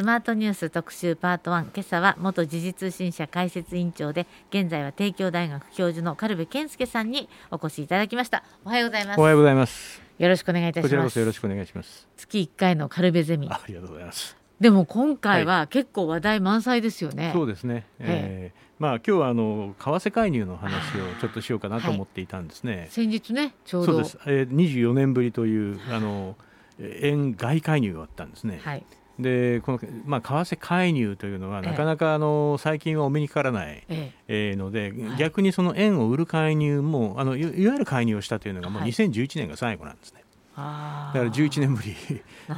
スマートニュース特集パート1今朝は元時事通信社解説委員長で現在は帝京大学教授の軽部健介さんにお越しいただきました。おはようございます。おはようございます。よろしくお願いいたします。こちらこそよろしくお願いします。月1回の軽部ゼミ。ありがとうございます。でも今回は結構話題満載ですよね、そうですね、えーまあ今日はあの為替介入の話をちょっとしようかなと思っていたんですね、先日ねちょうど。そうです、えー、24年ぶりというあの円外介入があったんですね、はいでこの、まあ、為替介入というのは、なかなかあの最近はお目にかからない、ええ。ーので、はい。逆にその円を売る介入もあのいいわゆる介入をしたというのがもうはい。2011年が最後なんですね。あだから11年ぶり。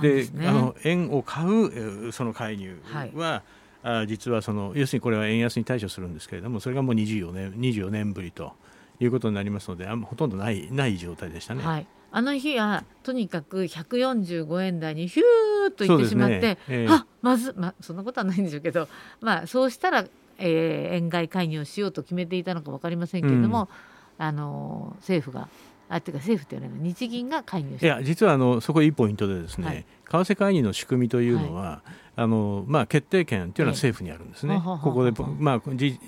で あの円を買うえーその介入は、あ実はその要するにこれは円安に対処するんですけれどもそれがもう24年 ,24 年ぶりということになりますのであんまほとんどないない状態でしたね。はい、あの日はとにかく145円台にヒューッといそうですねってしまって、ええ。あまず、まあ、そんなことはないんでしょうけど、まあ、そうしたら、えー円買い介入をしようと決めていたのか分かりませんけれども、あの政府があっていうか政府というのは日銀が介入いや実はあのそこいいポイントでですね、はい。為替介入の仕組みというのは、あのまあ、決定権というのは政府にあるんですね、ええははははここで、まあ、じ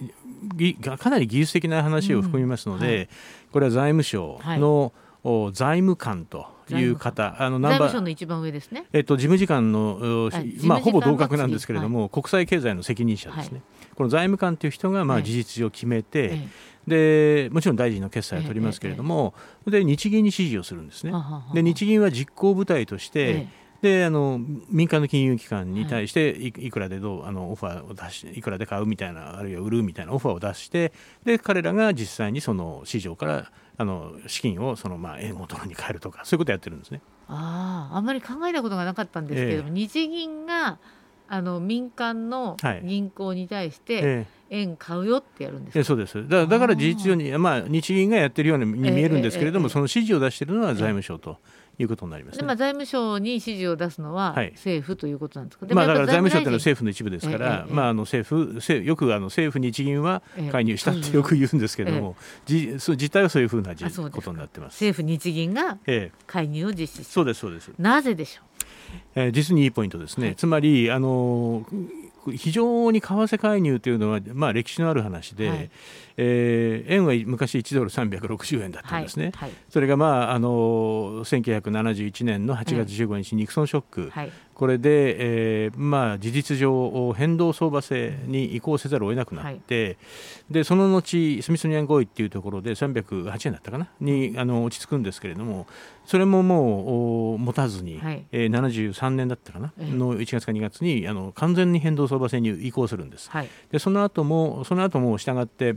ぎかなり技術的な話を含みますので、うん。はい。これは財務省の、お財務官という方、あのナ財ンバー。の一番上ですね。えっと、事務次官の、まあ、ほぼ同格なんですけれども、国際経済の責任者ですね、この財務官という人が、まあ、はい。事実上決めて、えでもちろん大臣の決裁を取りますけれども、で日銀に指示をするんですね。え。はははで日銀は実行部隊として、えであの民間の金融機関に対していいくらでどうあのオファーを出しいくらで買うみたいなあるいは売るみたいなオファーを出してで彼らが実際にその市場からあの資金をそのまあ円をドルに変えるとかそういうことをやってるんですね。あああんまり考えたことがなかったんですけれども、日銀があの民間のはい。銀行に対してえ円買うよってやるんですそうです。だだから事実上に、まあ、日銀がやってるように見えるんですけれども、ええええその指示を出しているのは財務省ということになりますね。でまあ、財務省に指示を出すのははい。政府ということなんですか、でまあ、だから財務省というのは政府の一部ですから、まあ、あの政府政よくあの政府、日銀はええ。介入したってよく言うんですけれども、じそう実態はそういうふうなことになってます。政府日銀がええ、介入を実施そうですそうです、なぜでしょえー実にいいポイントですね、はい。つまりあの非常に為替介入というのは、まあ、歴史のある話で、はい。えー円は昔1ドル360円だったんですね。はい。それが、まあ、あの1971年の8月15日、ニクソンショック、はい。これで、えーまあ、事実上、変動相場制に移行せざるを得なくなって、でその後、スミソニアン合意っていうところで308円だったかな、にあの落ち着くんですけれども、それももうお持たずに、はい。えー73年だったかな、ええ。の1月か2月にあの完全に変動相場制に移行するんです。はいでその後も、その後も従って、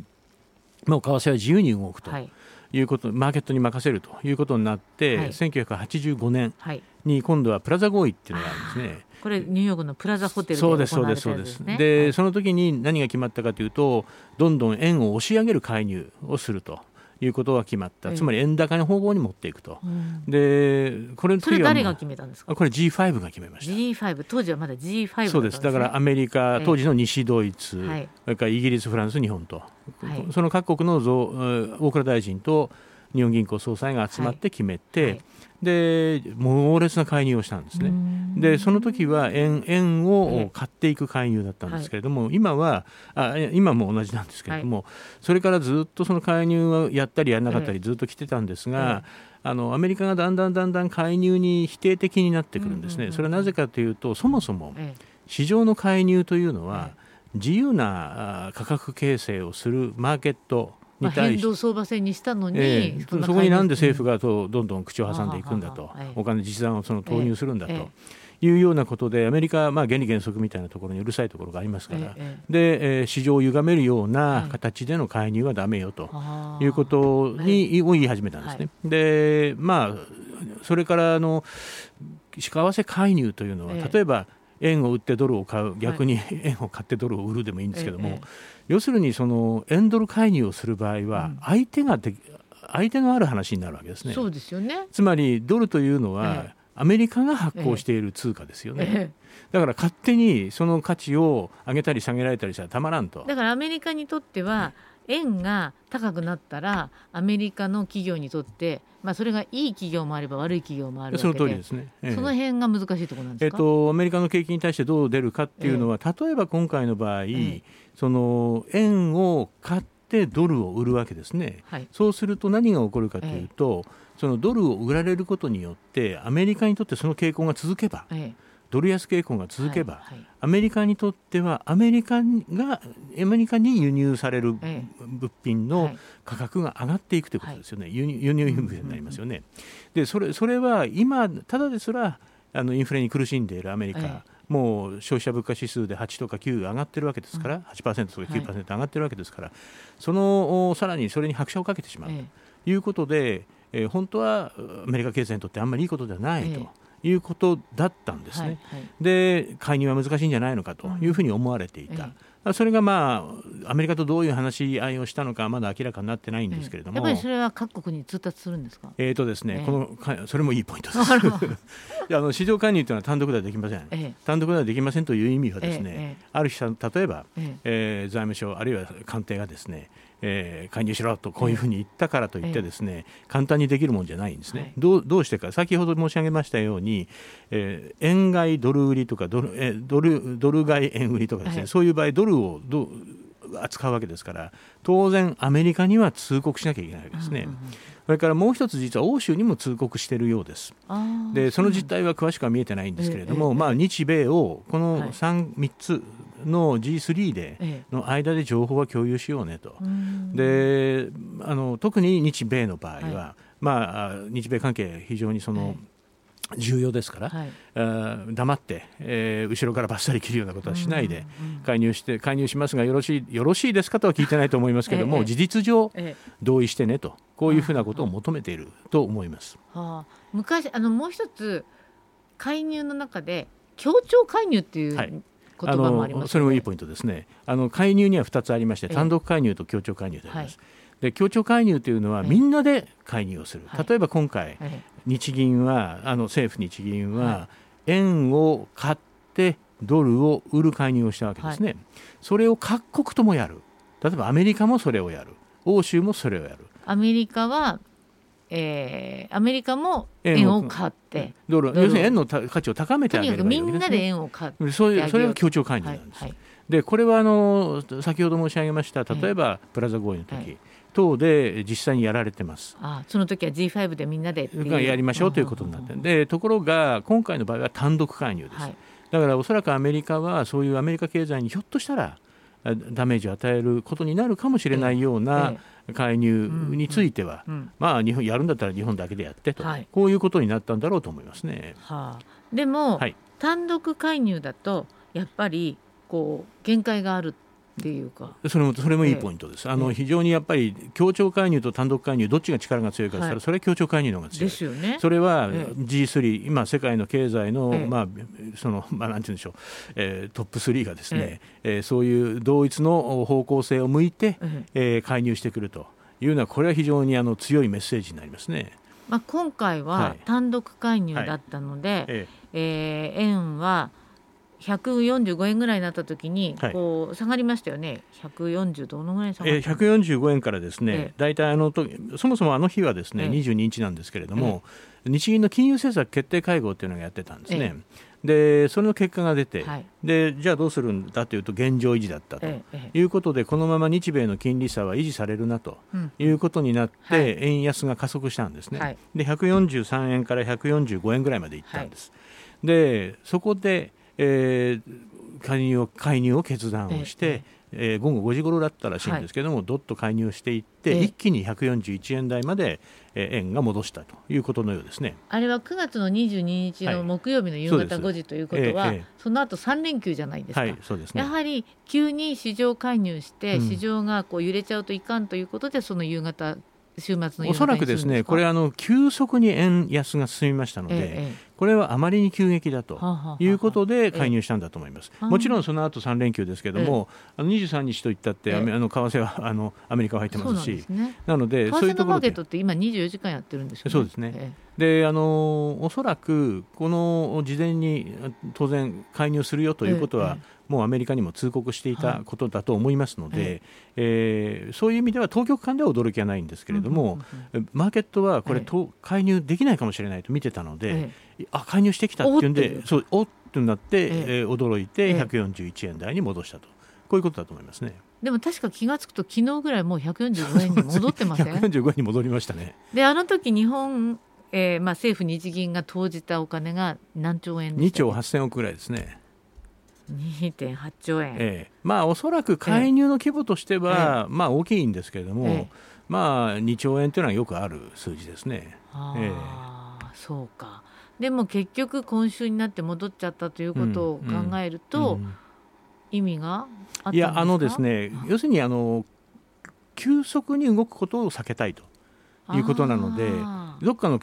もう為替は自由に動くとはいいうこと、マーケットに任せるということになって、はい1985年はいに今度はプラザ合意っていうのがあるんですね。これニューヨークのプラザホテルで行われそうですそうですそうです。ねで、はいその時に何が決まったかというとどんどん円を押し上げる介入をするということが決まった、ええ。つまり円高の方向に持っていくと。うん。でこれのそれ誰が決めたんですか？あこれ G5 が決めました。G5 当時はまだ G5 だね、そうです。だからアメリカええ。当時の西ドイツ、はい。それからイギリス、フランス、日本と、はい。その各国の大蔵大臣と日本銀行総裁が集まって決めて、はいで猛烈な介入をしたんですね。でその時は円円えをえ買っていく介入だったんですけれども、今はあえ今も同じなんですけれども、それからずっとその介入をやったりやらなかったりずっと来てたんですが、あのアメリカがだんだんだんだん介入に否定的になってくるんですね、うんうんうん。それはなぜかというとそもそもええ。市場の介入というのはえ自由なあ価格形成をするマーケットまあ、に対し。て変動相場制にしたのに、ええ。そこになんで政府ががとどんどん口を挟んでいくんだと。お金実弾をその投入するんだええ。というようなことでアメリカはまあ原理原則みたいなところにうるさいところがありますから、ええで、えー市場を歪めるようはない形での介入はだめよと。い。うことに、を言い始めたんですね。でまあそれからあの為替介入というのは、ええ。例えば円を売ってドルを買う。逆に 円を買ってドルを売るでもいいんですけども、ええ要するにその円ドル介入をする場合はうん。相手がで相手のある話になるわけですね。そうですよね。つまりドルというのは、ええ。アメリカが発行している通貨ですよね、えだから勝手にその価値を上げたり下げられたりしたらたまらんと。え、だからアメリカにとっては円が高くなったらアメリカの企業にとって、まあ、それがいい企業もあれば悪い企業もあるわけでその通りですね、ええ、その辺が難しいところなんですか、えっと、アメリカの景気に対してどう出るかっていうのは、え、例えば今回の場合、その円を買ってドルを売るわけですね、はい、そうすると何が起こるかというと、そのドルを売られることによってアメリカにとってその傾向が続けば、ドル安傾向が続けば、はいはい、アメリカにとってはアメリカがアメリカに輸入される物品の価格が上がっていくということですよね、はい、輸入インフレになりますよね。でそれそれは今ただですらあのインフレに苦しんでいるアメリカ、もう消費者物価指数で8とか9上がってるわけですから、8%とか9%上がってるわけですから、そのさらにそれに拍車をかけてしまう。ということで、えー、本当はアメリカ経済にとってあんまりいいことではないと。いうことだったんですね、はいはい、で介入は難しいんじゃないのかというふうに思われていた、うんええ、それがまあアメリカとどういう話し合いをしたのかまだ明らかになってないんですけれども、やっぱりそれは各国に通達するんですか？えーとですね、このそれもいいポイントです。あ の市場介入というのは単独ではできません、え、単独ではできませんという意味はですね、ある日例えば、え。えー、財務省あるいは官邸がですねえー、介入しろとこういうふうに言ったからといってですね、簡単にできるもんじゃないんですね、はい、どうどうしてか。先ほど申し上げましたように、えー、円買いドル売りとかドル,、えー、ドルドル買い円売りとかですね、はい、そういう場合ドルをど扱うわけですから当然アメリカには通告しなきゃいけないわけですね。うんうんそれからもう一つ実は欧州にも通告しているようです。でその実態は詳しくは見えてないんですけれども、まあ、日米をこの 3, 3つの G3 での間で情報は共有しようねと。であの特に日米の場合は、はい、まあ、日米関係非常にその、重要ですから、はい、黙って、えー、後ろからばっさり切るようなことはしないで、介入して介入しますがよろしいよろしいですかとは聞いてないと思いますけれども、ええ、事実上、え、同意してねとこういうふうなことを求めていると思います。はあ、昔あのもう一つ介入の中で協調介入っていう、あります、ね、それもいいポイントですね。あの介入には2つありまして単独介入と協調介入であります。はい。で協調介入というのはみんなで介入をする、はい、例えば今回、はい、日銀はあの政府日銀は円を買ってドルを売る介入をしたわけですね、はい、それを各国ともやる。例えばアメリカもそれをやる。欧州もそれをやる。アメリカはえー、アメリカも円を買って。ドル。要するに円の価値を高めてあげる、ね、みんなで円を買ってそれそれが協調介入なんです、はいはい、でこれはあの先ほど申し上げました例えばプラザ合意の時、はい。等で実際にやられてます。あその時は G5 でみんなでやりましょうということになってで。ところが今回の場合は単独介入です、はい、だからおそらくアメリカはそういうアメリカ経済にひょっとしたらダメージを与えることになるかもしれないような介入については、まあ日本やるんだったら日本だけでやってと、はい、こういうことになったんだろうと思いますね。はあ、でも、はい、単独介入だとやっぱりこう限界があるっていうか。それもそれもいいポイントです、あの非常にやっぱり協調介入と単独介入どっちが力が強いかとったら、それは協調介入の方が強い。ですよね。それは G3、今世界の経済の、まあそのまあなんて言うんでしょう、えー、トップ3がですね、ええ。そういう同一の方向性を向いて、ええ。介入してくるというのはこれは非常にあの強いメッセージになりますね。まあ、今回は単独介入だったので、はい。ええ。ー、円は145円ぐらいになった時にこう下がりましたよね、はい、140どのぐらい下がったえ145円からですね、大体あのとそもそもあの日はですね、え22日なんですけれども、日銀の金融政策決定会合っていうのをやってたんですね。でそれの結果が出て、はい、でじゃあどうするんだというと現状維持だったと。いうことで、このまま日米の金利差は維持されるなということになって、円安が加速したんですね、はい、で143円から145円ぐらいまでいったんです。でそこでえー、介入を介入を決断をして、えー、午後5時頃だったらしいんですけども、はい、どっと介入していって、一気に141円台まで、えー、円が戻したということのようですね。あれは9月の22日の木曜日の夕方5時ということは、はい、その後3連休じゃないですか、はいすね、やはり急に市場介入して、市場がこう揺れちゃうといかんということで、その夕方週末のおそらくですねこれあの急速に円安が進みましたので、ええ、これはあまりに急激だということで介入したんだと思います。もちろんその後3連休ですけれども、あの23日といったって、あの為替はあのアメリカは入ってますし、なのでそういうところで。って今24時間やってるんです。そうですね。であのおそらくこの事前に当然介入するよということは、もうアメリカにも通告していたことだと思いますので、はい、えー、そういう意味では当局間では驚きはないんですけれども、マーケットはこれ、と介入できないかもしれないと見てたので、あ介入してきたっていうんで、そうおっとなって、ええ。ー、驚いて141円台に戻したと、こういうことだと思いますね。でも確か気が付くと昨日ぐらいもう145円に戻ってません？145円に戻りましたね。であの時日本、えーまあ、政府日銀が投じたお金が何兆円で2兆8000億ぐらいですね。2.8兆円、ええ、まあおそらく介入の規模としては、え、まあ大きいんですけれども、まあ2兆円というのはよくある数字ですね。ああ、そうかでも結局今週になって戻っちゃったということを考えると、意味がいやあのですね要するにあの急速に動くことを避けたいということなのでどっかの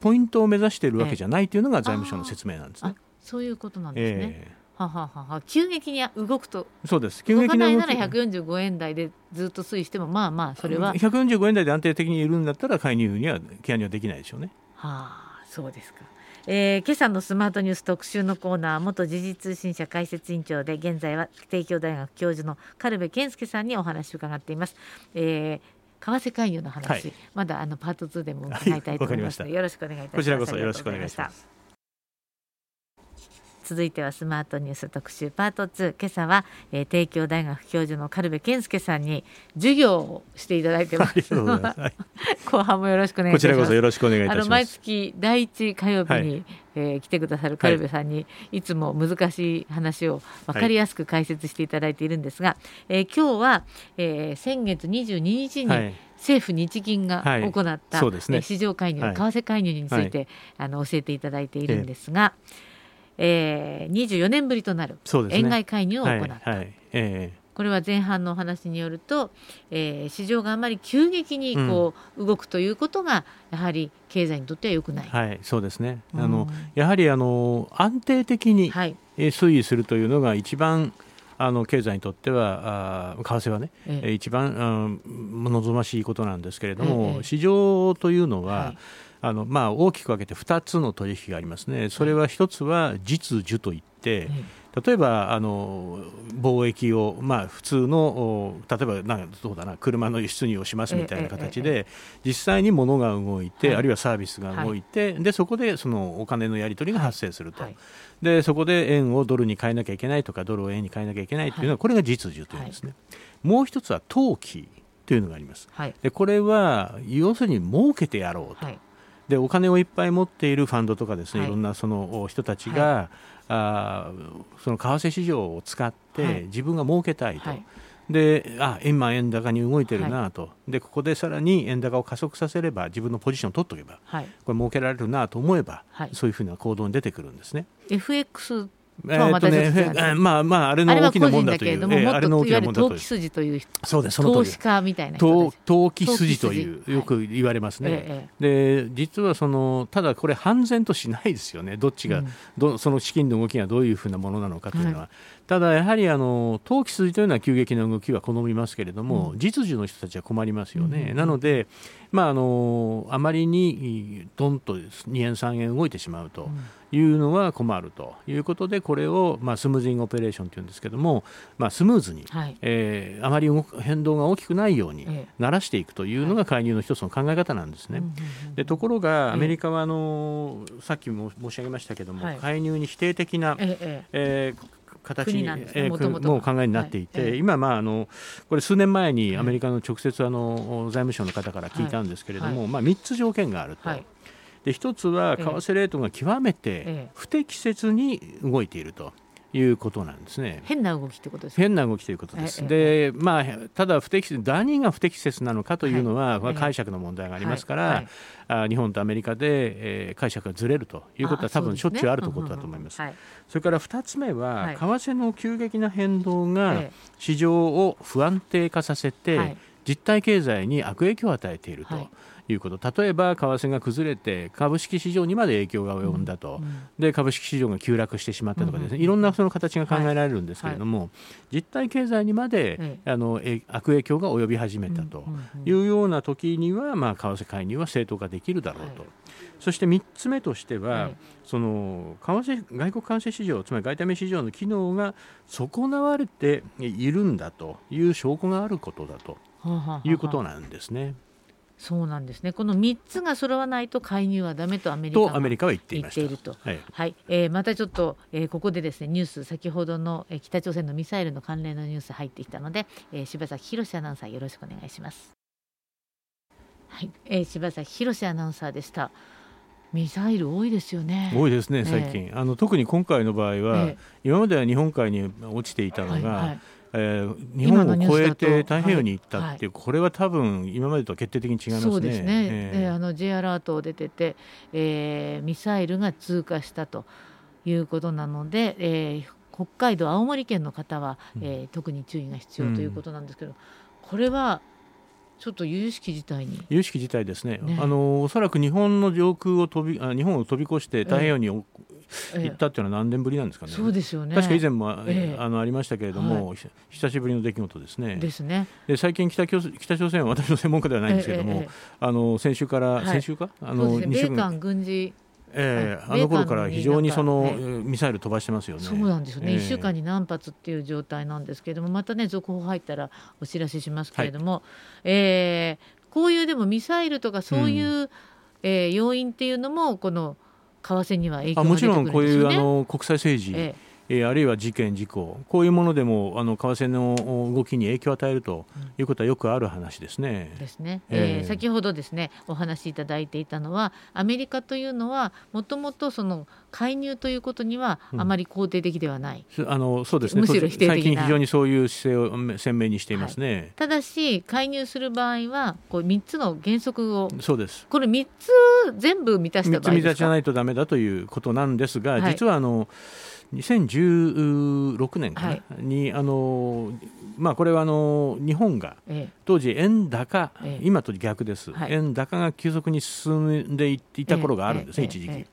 ポイントを目指しているわけじゃないというのが財務省の説明なんですね。そういうことなんですね。えーははは急激に動くと。そうです。急激に動かないなら145円台でずっと推移してもまあまあそれは145円台で安定的にいるんだったら介入には介入はできないでしょうね。はあそうですか。えー、今朝のスマートニュース特集のコーナー元時事通信社解説委員長で現在は帝京大学教授の軽部健介さんにお話を伺っています。えー、為替介入の話、はい、まだあのパート2でも伺いたいと思います、はい、よろしくお願いいたします。こちらこそよろしくお願いします。続いてはスマートニュース特集パート2今朝は、えー、帝京大学教授の軽部健介さんに授業をしていただいてます。後半もよろしくお願いします。こちらこそよろしくお願いいたします。毎月第一火曜日に、はい、えー、来てくださる軽部さんに、い、つも難しい話を分かりやすく解説していただいているんですが、はい、えー、今日は、えー、先月22日に、はい。政府日銀が行った、はいね、市場介入、為替介入について、あの教えていただいているんですが、ええー、24年ぶりとなる円買い介入を行った。はいはい。えーこれは前半のお話によると、えー、市場があまり急激にこう、動くということがやはり経済にとってはよくない。はい、そうですね。あのやはりあの安定的に推移するというのが一番あの経済にとってはあ為替はね、ええ、一番、うん、望ましいことなんですけれども、え、市場というのは、はいあのまあ、大きく分けて2つの取引がありますね、それは1つは実需といって、例えばあの貿易を、まあ、普通の例えばなんどうだな車の輸出入をしますみたいな形で、実際に物が動いて、あるいはサービスが動いて、でそこでそのお金のやり取りが発生すると、でそこで円をドルに変えなきゃいけないとかドルを円に変えなきゃいけないというのは、これが実需というんですね。もう一つは投機というのがあります。でこれは要するに儲けてやろうと。でお金をいっぱい持っているファンドとかですね、はい、いろんなその人たちが、はい、あその為替市場を使って自分が儲けたいと。はい。であ今、円高に動いてるなと、はい、でここでさらに円高を加速させれば自分のポジションを取っておけば、はい、これ儲けられるなと思えば、はい、そういうふうな行動に出てくるんですね。FX えー、とね、まあまああれの大きなもんだという、あれの大きなもんだという。投機筋というそうですその投資家みたいな投機筋というよく言われますね。で実はそのただこれ判然としないですよね。どっちが、どその資金の動きがどういうふうなものなのかというのは。ただやはりあの投機筋というのは急激な動きは好みますけれども、実需の人たちは困りますよね。なのでまああのあまりにどんと2円3円動いてしまうと。いうのは困るということでこれを、まあ、スムーズイングオペレーションというんですけども、まあ、スムーズに、はい、えー、あまり変動が大きくないように慣らしていくというのが介入の一つの考え方なんですね。でところがアメリカはあのさっきも申し上げましたけども、はい、介入に否定的な、ええー形に、えー、もう考えになっていて、はい、今、まあ、あのこれ数年前にアメリカの直接あの財務省の方から聞いたんですけれども、はい、まあ、3つ条件があると。はいで一つは為替レートが極めて不適切に動いていると。いうことなんですね。変な動きってことです変な動きということです。で、まあただ不適切何が不適切なのかというのは、はい、解釈の問題がありますから、はい。はい、あ日本とアメリカで、えー、解釈がずれるということは多分しょっちゅうあるということだと思います。それから2つ目は、為替の急激な変動が市場を不安定化させて、実体経済に悪影響を与えているということ、例えば為替が崩れて株式市場にまで影響が及んだと、で株式市場が急落してしまったとかですね、いろんなその形が考えられるんですけれども、実体経済にまで、あの悪影響が及び始めたと。いうような時には、まあ、為替介入は正当化できるだろうと。そして3つ目としては、はい、その為替外国為替市場つまり外為市場の機能が損なわれているんだという証拠があることだということなんですね。そうなんですね。この3つが揃わないと介入はだめとアメリカは言っていいると。はい、はい、えー、またちょっと、えー、ここでですねニュース先ほどの、えー、北朝鮮のミサイルの関連のニュース入ってきたので、えー、柴崎宏アナウンサーよろしくお願いします。はい、えー、柴崎宏アナウンサーでした。ミサイル多いですよね。多いですね、最近。えー、あの特に今回の場合は、えー、今までは日本海に落ちていたのが、はいはいえー、日本を越えて太平洋に行ったっていう、これは多分今までと決定的に違いますね。そうですね。えー、あの J アラート出てて、えー、ミサイルが通過したということなので、えー、北海道青森県の方は、えー、特に注意が必要ということなんですけど、うん、これはちょっと有識事態に。有識事態ですね、ね。あのおそらく日本の上空を飛びあ日本を飛び越して太平洋に、行ったっていうのは何年ぶりなんですかね。そうですよね。確か以前も、えあのありましたけれども、はい、久しぶりの出来事ですね。ですね。で最近北北朝鮮は私の専門家ではないんですけれども、あの先週から、はい、先週か？あの、ね、米韓軍事えー、あの頃から非常にその、ミサイル飛ばしてますよね。そうなんですよね、えー、1週間に何発っていう状態なんですけれども、またね、続報入ったらお知らせしますけれども、はい、えー、こういうでもミサイルとかそういう、うん、えー、要因っていうのも、この為替には影響が出てくるんですよね。もちろんこういうあの国際政治、えーえあるいは事件、事故、こういうものでもあの為替の動きに影響を与えるということはよくある話ですね。ですね。えー、先ほどですねお話しいただいていたのはアメリカというのはもともとその介入ということにはあまり肯定的ではない。うん、あのそうですね。むしろ否定的最近非常にそういう姿勢を鮮明にしていますね。はい、ただし介入する場合はこう三つの原則をそうです。これ三つ全部満たした場合ですか？満たしないとダメだということなんですが、はい、実はあの。2016年かな、はい、にあの、まあ、これはあの日本が当時円高、ええ、今と逆です、はい、円高が急速に進んでいた頃があるんですね、え、一時期、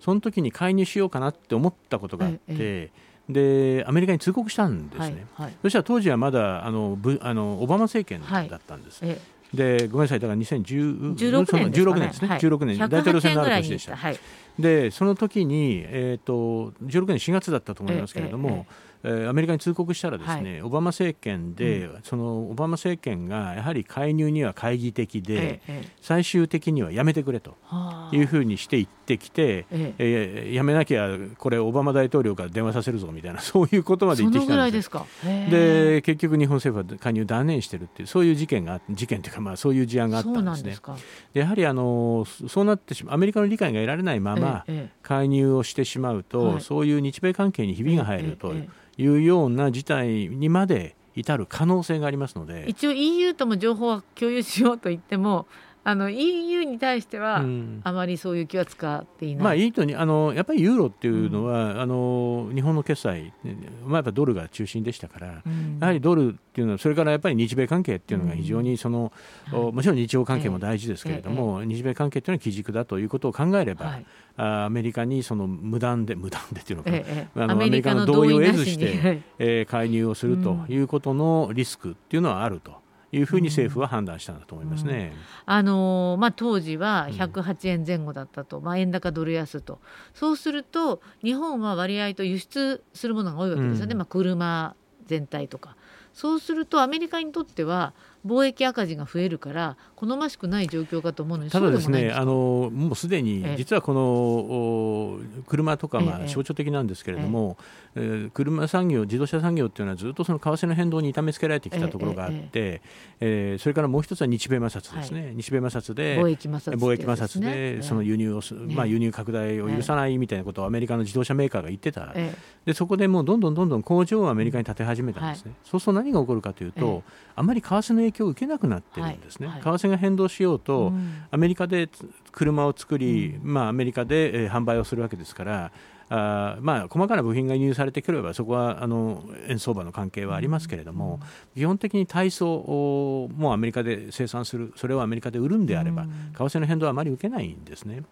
その時に介入しようかなって思ったことがあって、でアメリカに通告したんですね、はい、そしたら当時はまだあのあのオバマ政権だったんです。でごめんなさい、だから2016年ですね、16年ですね、はい、16年、大統領選のある年でした。はい、でその時に、えーと、16年4月だったと思いますけれども、えええー、アメリカに通告したらですね、はい、オバマ政権で、うん、そのオバマ政権がやはり介入には懐疑的で、ええ、最終的にはやめてくれというふうにして言ってきて、ええ。ー、やめなきゃこれオバマ大統領から電話させるぞみたいな そういうことまで言ってきたんですで結局日本政府は介入断念してるっていうそういう事件が事件というかまあそういう事案があったんですね。でやはりあのそうなってしまうアメリカの理解が得られないまま介入をしてしまうと、そういう日米関係にひびが入ると。いういうような事態にまで至る可能性がありますので。一応 EU とも情報は共有しようと言ってもあの EU に対しては、あまりそういう気は使っていない、まあ、いいとにあのやっぱりユーロっていうのは、うん、あの日本の決済、まあ、やっぱドルが中心でしたから、うん、やはりドルっていうのはそれからやっぱり日米関係っていうのが非常にその、うん、もちろん日欧関係も大事ですけれども、ええ。日米関係っていうのは基軸だということを考えれば、はい、アメリカにその無断で無断でっていうのか、え、あのアメリカの同意を得ずして、えー、介入をするということのリスクっていうのはあると。いうふうに政府は判断したんだと思いますね。うん、あのー、まあ、当時は108円前後だったと、うん、まあ、円高ドル安と。そうすると日本は割合と輸出するものが多いわけですよね、うん、まあ、車全体とか。そうするとアメリカにとっては貿易赤字が増えるから好ましくない状況かと思うのにただですねあのもうすでに実はこの車とかまあ象徴的なんですけれども、ええ。車産業自動車産業っていうのはずっとその為替の変動に痛めつけられてきたところがあって、ええそれからもう一つは日米摩擦ですね、日米摩擦で貿易摩擦貿易摩擦でその輸入をす、まあ、輸入拡大を許さないみたいなことをアメリカの自動車メーカーが言ってた、でそこでもうどんどんどんどん工場をアメリカに建て始めたんですね、そうすると何が起こるかというと、あまり為替の影響を受けなくなってるんですね、はいはい、為替が変動しようと、うん、アメリカで車を作り、うん、まあ、アメリカで、えー、販売をするわけですからあまあ、細かな部品が輸入されてくればそこはあの円相場の関係はありますけれども、基本的に体操もアメリカで生産するそれをアメリカで売るんであれば、為替の変動はあまり受けないんですね。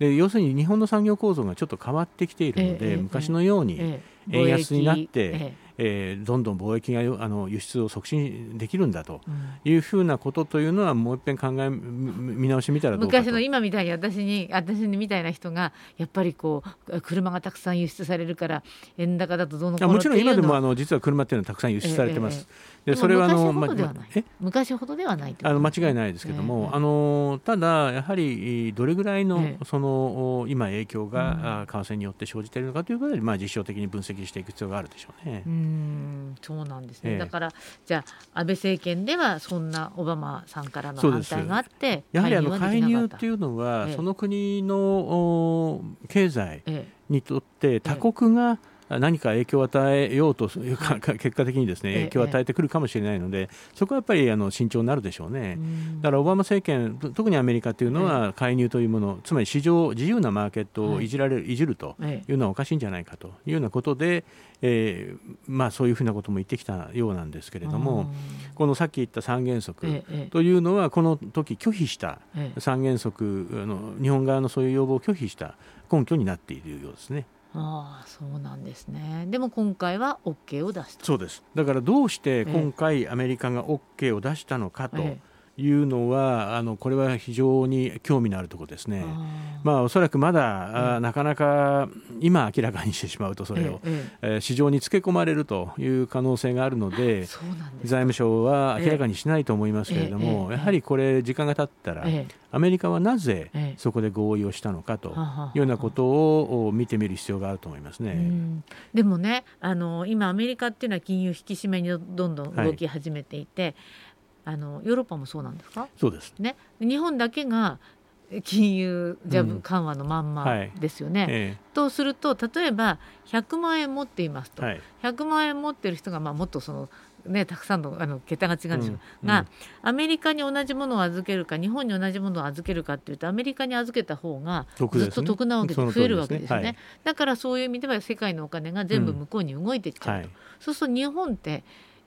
で要するに日本の産業構造がちょっと変わってきているので、昔のように円安になって、えー、どんどん貿易があの輸出を促進できるんだというふうなことというのは、もう一遍考え見直してみたら昔の今みたいに私に私にみたいな人がやっぱりこう車がたくさん輸出されるから円高だとどうのこうのもちろん今でもあの実は車っていうのはたくさん輸出されてます。えーでそれはあの昔ほどではないあの間違いないですけども、えー、あのただやはりどれぐらいの、えー、その今影響が、為替によって生じているのかということで、まあ実証的に分析していく必要があるでしょうね。うんそうなんですね。えー、だからじゃあ安倍政権ではそんなオバマさんからの反対があってやはりあの介入っていうのは、その国の経済にとって他国が、何か影響を与えようというか、結果的にですね影響を与えてくるかもしれないので、そこはやっぱりあの慎重になるでしょうね。だからオバマ政権、特にアメリカというのは介入というもの、つまり市場、自由なマーケットをいじられる、い。じるというのはおかしいんじゃないかというようなことで、えーまあ、そういうふうなことも言ってきたようなんですけれども、このさっき言った三原則というのは、この時拒否した三原則あの、日本側のそういう要望を拒否した根拠になっているようですね。ああそうなんですね。でも今回は OK を出した。そうです。だからどうして今回アメリカが OK を出したのかと、ええいうのはあのこれは非常に興味のあるところですね。まあおそらくまだ、うん、なかなか今明らかにしてしまうとそれを、えええー、市場につけ込まれるという可能性があるので財務省は明らかにしないと思いますけれども、やはりこれ時間が経ったら、アメリカはなぜそこで合意をしたのかというようなことを見てみる必要があると思いますね。でもねあの今アメリカっていうのは金融引き締めにどんどん動き始めていて、はいあのヨーロッパもそうなんですか？そうです、ね、日本だけが金融ジャブ緩和のまんまですよね。うんはいええ、とすると例えば100万円持っていますと、はい、100万円持ってる人がまあもっとそのね、たくさんのあの桁が違うんでしょう、うん、が、アメリカに同じものを預けるか日本に同じものを預けるかっていうとアメリカに預けた方がずっと得なわけで増えるわけですよね、ね。はい、だからそういう意味では世界のお金が全部向こうに動いてきちゃうと、うんはい、そうすると日本って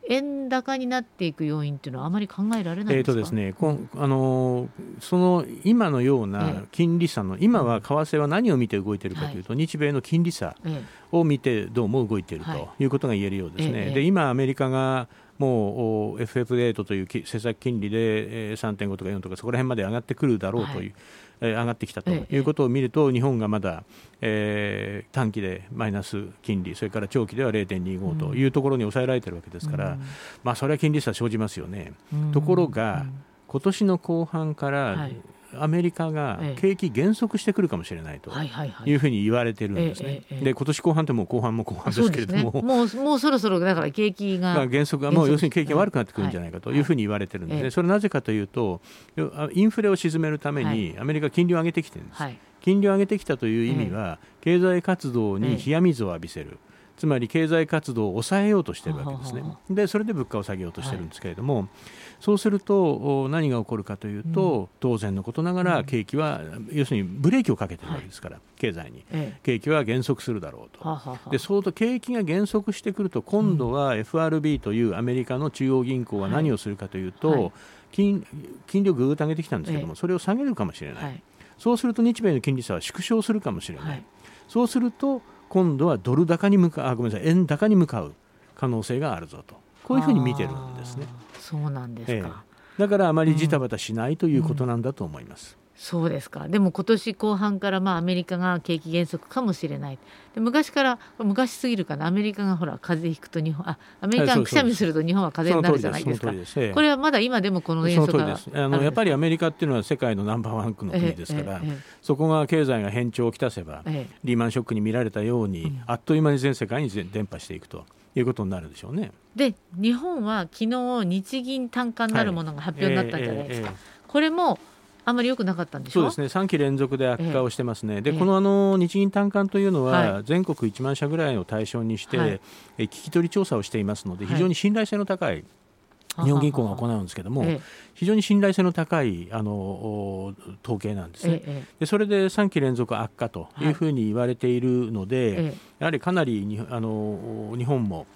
円高になっていく要因っていうのはあまり考えられないえーとですね、こあのその今のような金利差の、今は為替は何を見て動いているかというと、はい、日米の金利差を見てどうも動いているとい。うことが言えるようですね。はい、で今アメリカがもう FF レートという政策金利で3.5とか4とかそこら辺まで上がってくるだろうという、はい、上がってきたということを見ると、日本がまだ、えー、短期でマイナス金利それから長期では0.25というところに抑えられているわけですから、うん、まあ、それは金利差生じますよね。うん、ところが、今年の後半から、はいアメリカが景気減速してくるかもしれないというふうに言われてるんですね。で今年後半ってもう後半も後半ですけれども、ね、もう もうそろそろだから景気が。減速がもう要するに景気が悪くなってくるんじゃないかとい。うふうに言われてるんですね。それなぜかというとインフレを鎮めるためにアメリカ金利を上げてきてるんです。金利を上げてきたという意味は経済活動に冷や水を浴びせる。つまり経済活動を抑えようとしているわけですね。でそれで物価を下げようとしてるんですけれども、はい、そうすると何が起こるかというと、うん、当然のことながら景気は、要するにブレーキをかけてるわけですから、はい、経済に、ええ、景気は減速するだろうと。でそうと景気が減速してくると今度は FRB というアメリカの中央銀行は何をするかというと、はい、金金利をぐーっと上げてきたんですけども、え、それを下げるかもしれない、そうすると日米の金利差は縮小するかもしれない。そうすると今度はドル高に向かあごめんなさい円高に向かう可能性があるぞと。こういうふうに見てるんですね。そうなんですか、ええ、だからあまりジタバタしないということなんだと思います。うんそうですか。でも今年後半からまあアメリカが景気減速かもしれない。で昔から昔すぎるかな。アメリカがほら風邪ひくと日本あアメリカがくしゃみすると日本は風邪になるじゃないですか、これはまだ今でもこの減速があのやっぱりアメリカっていうのは世界のナンバーワン区の国ですから、そこが経済が変調をきたせば、リーマンショックに見られたように、うん、あっという間に全世界に伝播していくと。いうことになるでしょうね。で日本は昨日日銀単価になるものが発表になったじゃないですか。これもあまり良くなかったんでそうですね、3期連続で悪化をしてますね、えでこのあの日銀短観というのは、全国1万社ぐらいを対象にして、はい、聞き取り調査をしていますので、非常に信頼性の高い 日本銀行が行うんですけども、非常に信頼性の高いあの統計なんですね、でそれで3期連続悪化というふうに言われているので、やはりかなりにあの日本も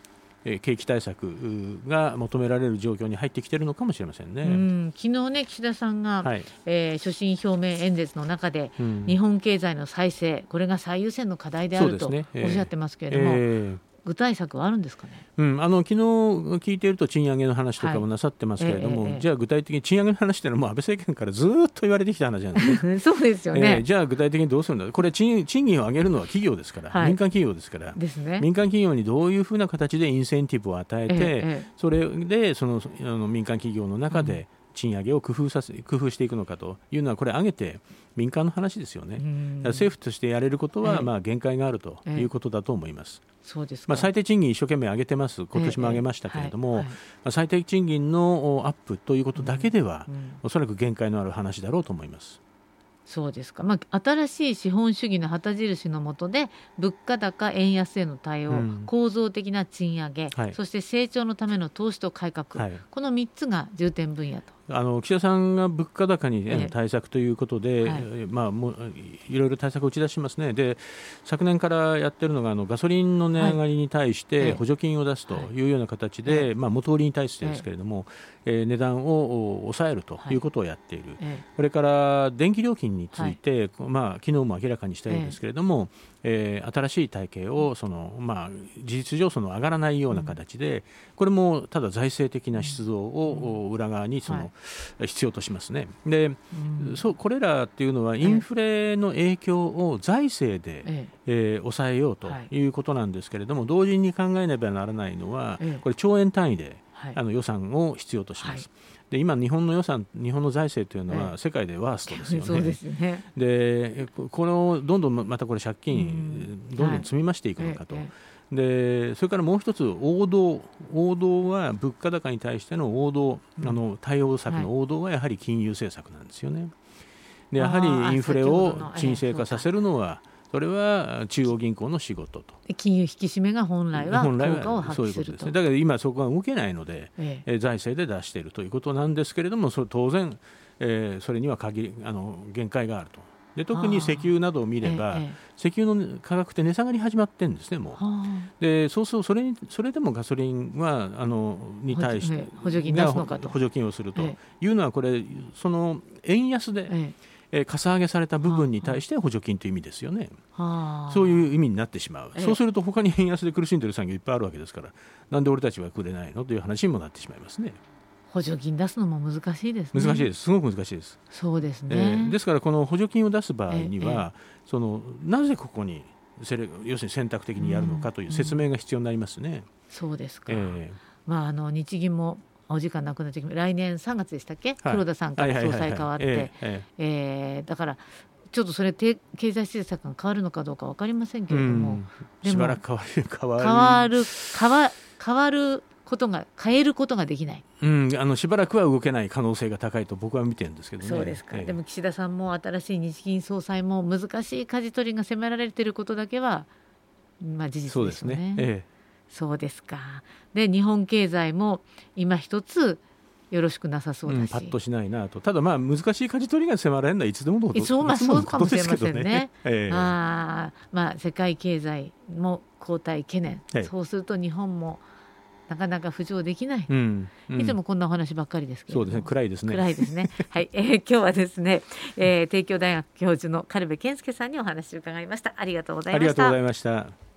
景気対策が求められる状況に入ってきているのかもしれませんね。ん。昨日ね岸田さんが、はい、えー、所信表明演説の中で、うん、日本経済の再生これが最優先の課題であるとおっしゃってますけれども、えー、具体策はあるんですかね、うん、あの昨日聞いていると賃上げの話とかもなさってますけれども、はいえじゃあ具体的に賃上げの話というのはもう安倍政権からずっと言われてきた話なんですね。そうですよね、えー、じゃあ具体的にどうするんだ？これ賃賃金を上げるのは企業ですから、はい、民間企業ですから。です、ね、民間企業にどういうふうな形でインセンティブを与えて、え、それでそのあの民間企業の中で、うん賃上げを工夫させ工夫していくのかというのはこれ、挙げて民間の話ですよね、政府としてやれることは、まあ、限界があるということだと思います。そうですまあ、最低賃金一生懸命上げてます、今年も上げましたけれども、まあ、最低賃金のアップということだけでは、おそらく限界のある話だろうと思います。そうですか、まあ、新しい資本主義の旗印の下で物価高、円安への対応、うん、構造的な賃上げ、はい、そして成長のための投資と改革、はい、この3つが重点分野とあの岸田さんが物価高に、ね、対策ということで、はい、まあ、もういろいろ対策を打ち出しますね、で昨年からやってるのがあのガソリンの値上がりに対して補助金を出すとい。うような形で、はい、まあ、元売りに対してですけれども、えー、値段を抑えるとい。うことをやっている、これから電気料金について、まあ昨日も明らかにしたようですけれども、えー、新しい体系をその、まあ、事実上その上がらないような形で、これもただ財政的な出動を裏側にその、必要としますね。で、そうこれらっていうのはインフレの影響を財政で、ええ。ー、抑えようとい。うことなんですけれども、同時に考えねばならないのは、これ兆円単位で、あの予算を必要とします。で今、日本の予算、日本の財政というのは世界でワーストですよね。で、ね、これをどんどんまたこれ借金、どんどん積み増していくのかと。でそれからもう一つ王道王道は物価高に対しての王道、あの対応策の王道はやはり金融政策なんですよね。でやはりインフレを沈静化させるのはそれは中央銀行の仕事と。金融引き締めが本来は効果を発揮すると。ですね。だけど今そこが動けないので、ええ、財政で出しているということなんですけれどもそれ当然、えー、それには限りあの限界があるとで特に石油などを見れば、ええ、石油の価格って値下がり始まってるんですね、もう。でそうするとそれにそれでもガソリンはあのに対して補助金補助金をすると。いうのは、これ、その円安で、ええ。かさ上げされた部分に対して補助金という意味ですよね、そういう意味になってしまう、そうすると他に円安で苦しんでいる産業いっぱいあるわけですから、なんで俺たちはくれないの？という話にもなってしまいますね。補助金出すのも難しいです、ね、難しいです。すごく難しいです。そうですね。えー、ですからこの補助金を出す場合には、えそのなぜここにそれ要するに選択的にやるのかという説明が必要になりますね。うんうん、そうですか。えー、まああの日銀もお時間なくなってき来年3月でしたっけ、はい、黒田さんから総裁変わって、えだからちょっとそれ経済政策が変わるのかどうか分かりませんけれども、しばらく変わる変わる。変わ変わることが変えることができない、うん、あのしばらくは動けない可能性が高いと僕は見てるんですけど、ね、そうですか、ええ、でも岸田さんも新しい日銀総裁も難しい舵取りが迫られていることだけは、まあ、事実ですね。そうですね、ええ、そうですか。で日本経済も今一つよろしくなさそうだし、うん、パッとしないなと。ただまあ難しい舵取りが迫られるのはいつでもどうそうまあそうかもしれませんね。ね。えー、あ まあ世界経済も後退懸念、そうすると日本もなかなか浮上できない、うん。うん、いつもこんなお話ばっかりですけどそうですね。暗いですね。暗いですね。はい、えー、今日はですね、えー、帝京大学教授の軽部健介さんにお話を伺いました。ありがとうございました。ありがとうございました